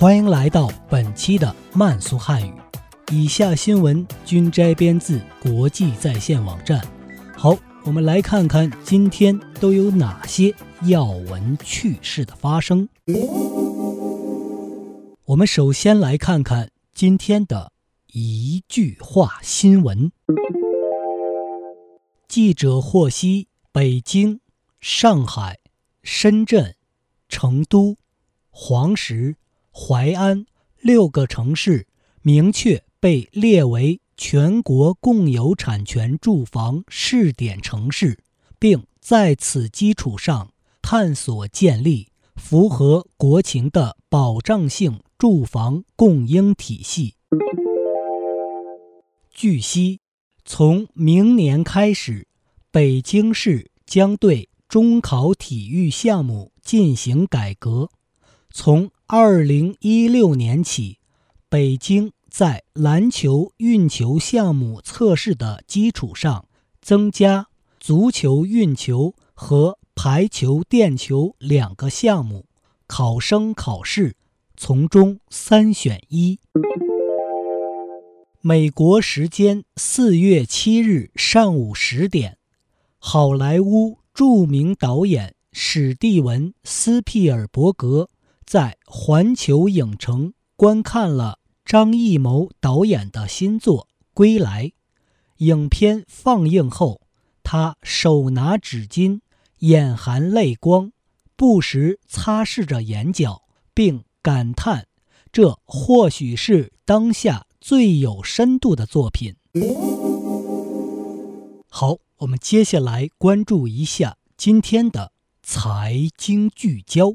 欢迎来到本期的慢速汉语。以下新闻均摘编自国际在线网站。好，我们来看看今天都有哪些要闻趣事的发生。我们首先来看看今天的一句话新闻。记者获悉，北京、上海。深圳、成都、黄石、淮安六个城市明确被列为全国共有产权住房试点城市，并在此基础上探索建立符合国情的保障性住房供应体系。据悉，从明年开始，北京市将对中考体育项目进行改革，从二零一六年起，北京在篮球运球项目测试的基础上，增加足球运球和排球垫球两个项目，考生考试从中三选一。美国时间四月七日上午十点，好莱坞。著名导演史蒂文·斯皮尔伯格在环球影城观看了张艺谋导演的新作《归来》。影片放映后，他手拿纸巾，眼含泪光，不时擦拭着眼角，并感叹：“这或许是当下最有深度的作品。”好。我们接下来关注一下今天的财经聚焦。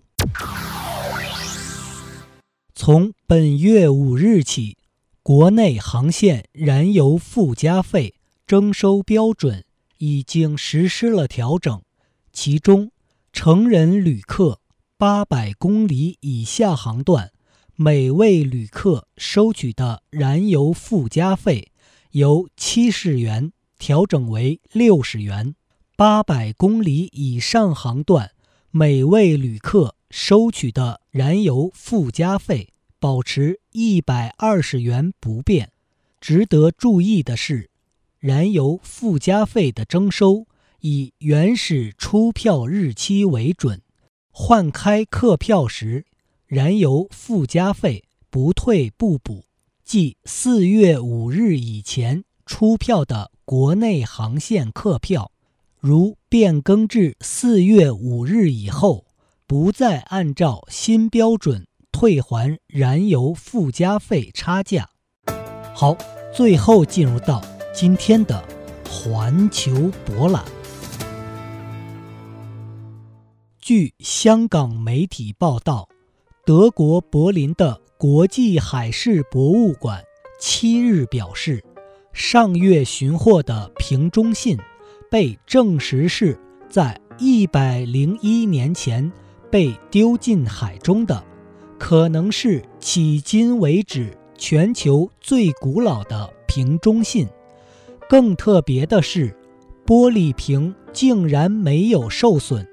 从本月五日起，国内航线燃油附加费征收标准已经实施了调整，其中成人旅客八百公里以下航段，每位旅客收取的燃油附加费由七十元。调整为六十元，八百公里以上航段，每位旅客收取的燃油附加费保持一百二十元不变。值得注意的是，燃油附加费的征收以原始出票日期为准，换开客票时，燃油附加费不退不补，即四月五日以前出票的。国内航线客票，如变更至四月五日以后，不再按照新标准退还燃油附加费差价。好，最后进入到今天的环球博览。据香港媒体报道，德国柏林的国际海事博物馆七日表示。上月寻获的瓶中信，被证实是在一百零一年前被丢进海中的，可能是迄今为止全球最古老的瓶中信。更特别的是，玻璃瓶竟然没有受损。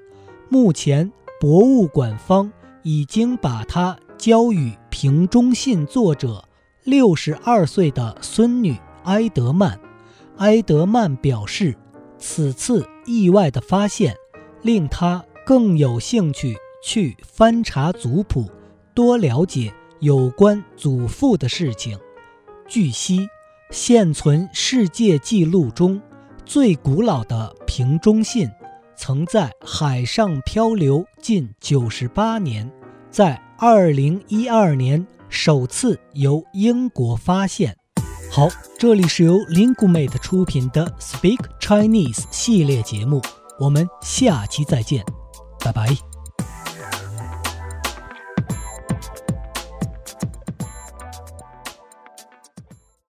目前，博物馆方已经把它交予瓶中信作者六十二岁的孙女。埃德曼，埃德曼表示，此次意外的发现令他更有兴趣去翻查族谱，多了解有关祖父的事情。据悉，现存世界纪录中最古老的瓶中信，曾在海上漂流近九十八年，在二零一二年首次由英国发现。好，这里是由 l i n g u m a t e 出品的 Speak Chinese 系列节目，我们下期再见，拜拜。